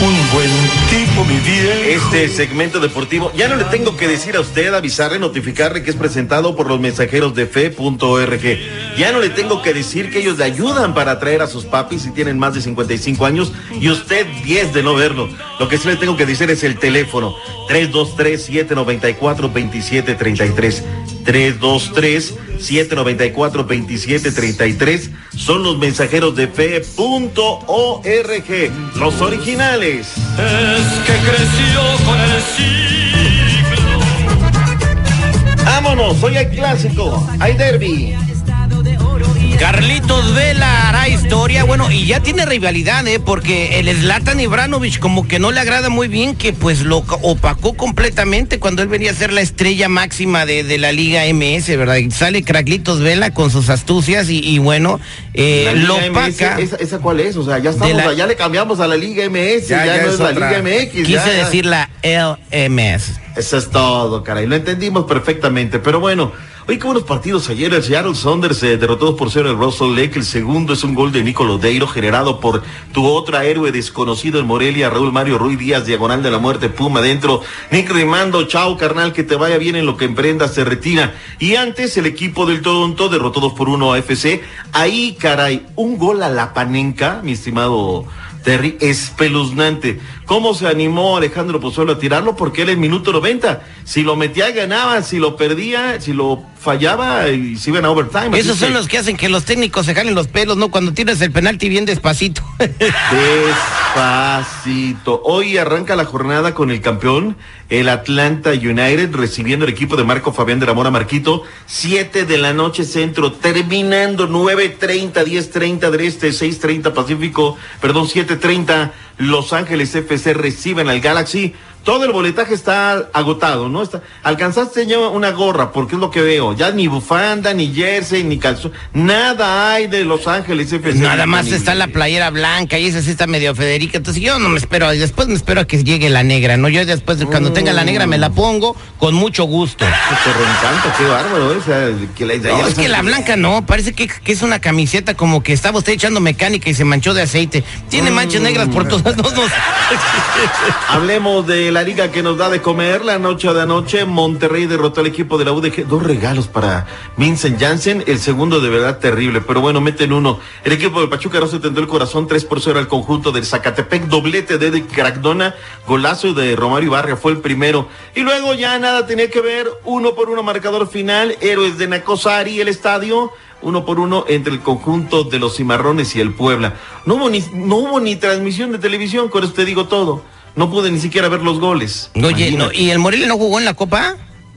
Un buen tipo, mi vida. Este segmento deportivo, ya no le tengo que decir a usted, avisarle, notificarle que es presentado por los mensajeros de fe.org. Ya no le tengo que decir que ellos le ayudan para atraer a sus papis si tienen más de 55 años y usted 10 de no verlo. Lo que sí le tengo que decir es el teléfono 323-794-2733. 323-794-2733 son los mensajeros de fe.org, los originales. Es que creció con el siglo. Vámonos, hoy hay clásico, hay derby. Carlitos Vela hará historia, bueno, y ya tiene rivalidad, ¿eh? Porque el Zlatan Ibranovic como que no le agrada muy bien que pues lo opacó completamente cuando él venía a ser la estrella máxima de, de la Liga MS, ¿verdad? Y sale Carlitos Vela con sus astucias y, y bueno, eh, lo MS, opaca. ¿esa, esa cuál es? O sea, ya estamos, la- ya le cambiamos a la Liga MS, ya, Ya, ya no es es la otra. Liga MX. Quise ya. decir la LMS. Eso es todo, caray. Lo entendimos perfectamente. Pero bueno, oye, qué buenos partidos ayer. El Seattle Saunders eh, derrotó 2 por 0 el Russell Lake. El segundo es un gol de Nico Lodeiro generado por tu otra héroe desconocido en Morelia, Raúl Mario Ruiz Díaz, diagonal de la muerte, Puma adentro. Nick Rimando, chao, carnal, que te vaya bien en lo que emprendas, se retira. Y antes, el equipo del Toronto derrotó 2 por 1 a FC. Ahí, caray, un gol a la panenca, mi estimado Terry, espeluznante. ¿Cómo se animó Alejandro Pozuelo a tirarlo? Porque era el minuto 90. Si lo metía, ganaba. Si lo perdía, si lo fallaba, y se iban a overtime. Esos son que, los que hacen que los técnicos se jalen los pelos, ¿no? Cuando tiras el penalti bien despacito. Despacito. Hoy arranca la jornada con el campeón, el Atlanta United, recibiendo el equipo de Marco Fabián de la Mora Marquito. Siete de la noche centro, terminando 9.30, 10.30 del este, 6.30 Pacífico, perdón, 7.30 Los Ángeles FC reciben al Galaxy. Todo el boletaje está agotado, ¿no? Está, alcanzaste ya una gorra, porque es lo que veo. Ya ni bufanda, ni jersey, ni calzón. Nada hay de Los Ángeles FC. Nada más está la playera blanca y esa sí está medio Federica. Entonces yo no me espero, después me espero a que llegue la negra, ¿no? Yo después, cuando tenga la negra, me la pongo con mucho gusto. Te reencanta, qué bárbaro, ¿eh? O sea, que la, No, es que la blanca no, parece que, que es una camiseta como que estaba usted echando mecánica y se manchó de aceite. Tiene manchas negras por todas no, no. Hablemos de la liga que nos da de comer. La noche de anoche, Monterrey derrotó al equipo de la UDG. Dos regalos para Vincent Janssen. El segundo de verdad terrible, pero bueno, meten uno. El equipo de Pachuca no se el corazón 3 por 0 al conjunto del Zacatepec. Doblete de Eric Crackdona. Golazo de Romario Barria fue el primero. Y luego ya nada tenía que ver. Uno por uno marcador final. Héroes de Nacosari, el estadio. Uno por uno entre el conjunto de los Cimarrones y el Puebla. No hubo ni, no hubo ni transmisión de televisión, con eso te digo todo. No pude ni siquiera ver los goles. Oye, no. ¿y el Morelia no jugó en la Copa?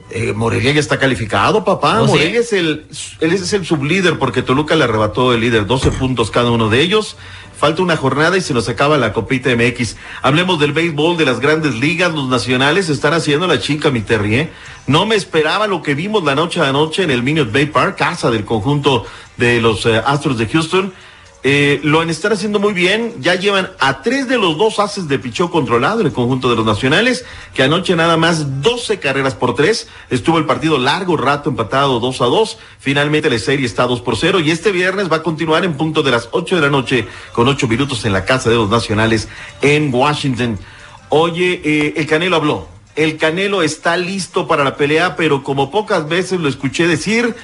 Eh, Morelia ya está calificado, papá. ¿Oh, sí? Morelia es el, él es el sublíder porque Toluca le arrebató el líder, 12 puntos cada uno de ellos. Falta una jornada y se nos acaba la copita MX. Hablemos del béisbol de las grandes ligas, los nacionales están haciendo la chica, mi Terry, ¿eh? No me esperaba lo que vimos la noche a noche en el Minute Bay Park, casa del conjunto de los eh, Astros de Houston. Eh, lo están haciendo muy bien. Ya llevan a tres de los dos haces de pichó controlado en el conjunto de los nacionales, que anoche nada más 12 carreras por tres. Estuvo el partido largo rato empatado 2 a 2. Finalmente la serie está 2 por 0 y este viernes va a continuar en punto de las 8 de la noche con 8 minutos en la casa de los nacionales en Washington. Oye, eh, el Canelo habló. El Canelo está listo para la pelea, pero como pocas veces lo escuché decir,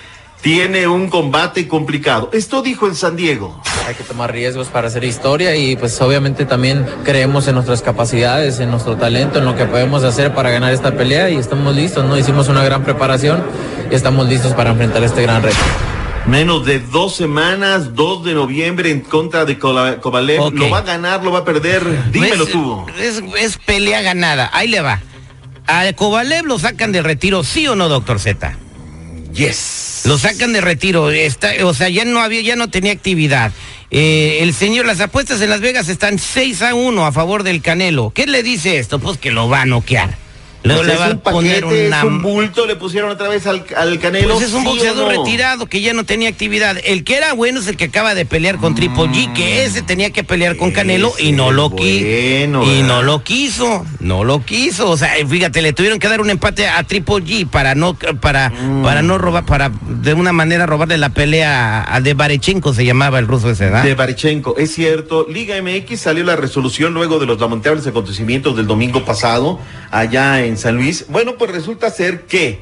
tiene un combate complicado. Esto dijo en San Diego. Hay que tomar riesgos para hacer historia y pues obviamente también creemos en nuestras capacidades, en nuestro talento, en lo que podemos hacer para ganar esta pelea y estamos listos, ¿no? Hicimos una gran preparación y estamos listos para enfrentar este gran reto. Menos de dos semanas, 2 de noviembre en contra de Kovalev. ¿Lo va a ganar? ¿Lo va a perder? Dímelo Es- tú. Es, es pelea ganada. Ahí le va. A Kovalev lo sacan de retiro, ¿sí o no, doctor Z? Yes. Lo sacan de retiro, está, o sea, ya no había, ya no tenía actividad. Eh, el señor, las apuestas en Las Vegas están 6 a 1 a favor del Canelo. ¿Qué le dice esto? Pues que lo va a noquear. Luego Pues le es va a poner una... es un bulto, le pusieron otra vez al, al Canelo. Pues es un ¿sí o boxeador no? retirado que ya no tenía actividad. El que era bueno es el que acaba de pelear con Triple G, que ese tenía que pelear con Canelo y no lo es quiso. bueno, y no lo quiso, no lo quiso. O sea, fíjate, le tuvieron que dar un empate a Triple G para no para Mm. para no robar para de una manera robarle la pelea a, a de Barechenko se llamaba el ruso ese, ¿verdad? De Barichenko, es cierto. Liga MX salió la resolución luego de los lamentables acontecimientos del domingo pasado allá en San Luis. Bueno, pues resulta ser que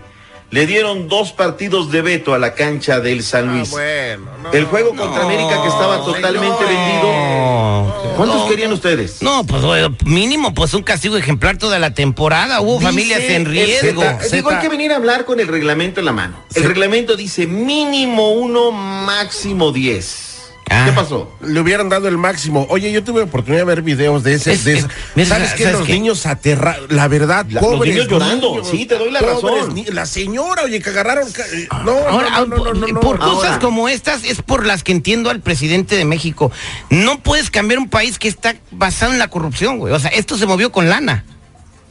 le dieron dos partidos de veto a la cancha del San Luis. Bueno, no. El juego contra América que estaba totalmente vendido. No, ¿Cuántos no. querían ustedes? No, pues mínimo pues un castigo ejemplar toda la temporada. Hubo Dice familias en riesgo. Zeta, Digo, hay que venir a hablar con el reglamento en la mano. El reglamento dice mínimo uno, máximo diez. Ah. ¿Qué pasó? Le hubieran dado el máximo. Oye, yo tuve oportunidad de ver videos de ese. Es- de es- ese- mira, ¿Sabes qué? ¿sabes Los qué? niños aterra... La verdad, La- los niños llorando. niños, Sí, te doy la pobres razón. ni- La señora, oye, que agarraron... ca- eh, No, Ahora, no, no, no, no, no, por cosas Ahora. como estas es por las que entiendo al presidente de México. No puedes cambiar un país que está basado en la corrupción, güey. O sea, esto se movió con lana.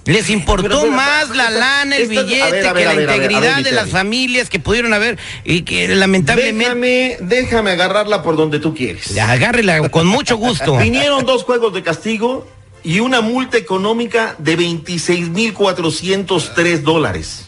Les importó Pero, más pero, la lana, el estas- billete, ver, a ver, que la ver, integridad de las familias que pudieron haber y que lamentablemente... Déjame, déjame agarrarla por donde tú quieres. Ya, agárrela con mucho gusto. Vinieron dos juegos de castigo y una multa económica de 26.403 dólares.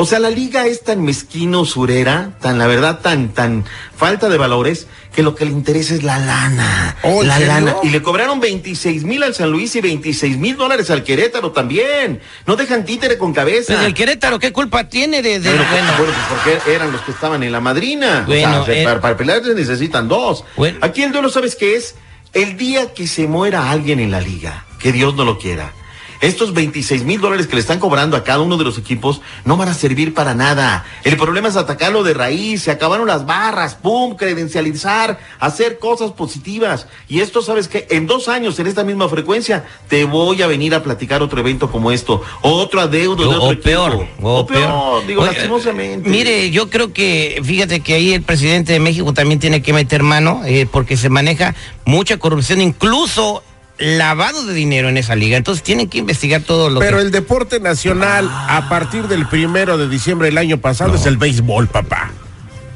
O sea, la liga es tan mezquino, surera, tan, la verdad, tan, tan falta de valores, que lo que le interesa es la lana. Oh, ¿en la serio? lana. Y le cobraron 26 mil al San Luis y 26 mil dólares al Querétaro también. No dejan títere con cabeza. Pues el Querétaro, ¿qué culpa tiene de...? de- Bueno, bueno, bueno, pues porque eran los que estaban en la madrina. Bueno, o sea, se- eh, para, para pelear se necesitan dos. Bueno. Aquí el duelo, ¿sabes qué es? El día que se muera alguien en la liga, que Dios no lo quiera. Estos 26 mil dólares que le están cobrando a cada uno de los equipos no van a servir para nada. El problema es atacarlo de raíz, se acabaron las barras, pum, credencializar, hacer cosas positivas. Y esto, ¿sabes qué? En dos años, en esta misma frecuencia, te voy a venir a platicar otro evento como esto, otro adeudo de o, otro peor, equipo. o, peor. digo, Oye, lastimosamente. Mire, yo creo que, fíjate que ahí el presidente de México también tiene que meter mano, eh, porque se maneja mucha corrupción, incluso lavado de dinero en esa liga. Entonces tienen que investigar todo lo Pero que... el deporte nacional, a partir del primero de diciembre del año pasado, es el béisbol, papá.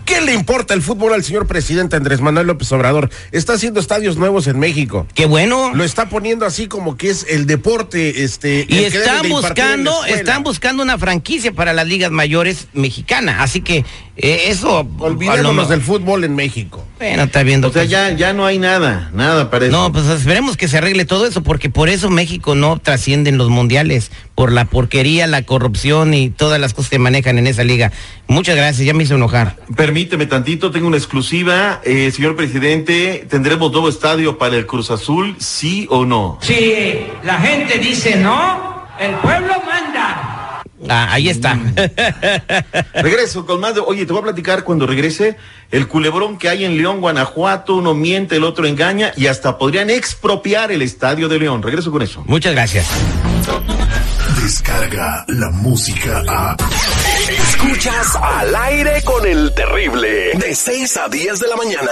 ¿Qué le importa el fútbol al señor presidente Andrés Manuel López Obrador? Está haciendo estadios nuevos en México. Qué bueno. Lo está poniendo así como que es el deporte, este. Y están buscando, están buscando una franquicia para las ligas mayores mexicana. Así que eh, eso... lo Olvidémonos del fútbol en México. Bueno, está viendo. O sea, ya, ya no hay nada, nada para eso. No, pues esperemos que se arregle todo eso, porque por eso México no trasciende en los mundiales, por la porquería, la corrupción y todas las cosas que manejan en esa liga. Muchas gracias, ya me hizo enojar. Permíteme tantito, tengo una exclusiva. Eh, señor presidente, ¿tendremos nuevo estadio para el Cruz Azul, sí o no? Si la gente dice no, el pueblo manda. Ah, ahí está. Regreso con más de... Oye, te voy a platicar cuando regrese el culebrón que hay en León, Guanajuato. Uno miente, el otro engaña y hasta podrían expropiar el estadio de León. Regreso con eso. Muchas gracias. Descarga la música a. Escuchas al aire con el terrible. De 6 a 10 de la mañana.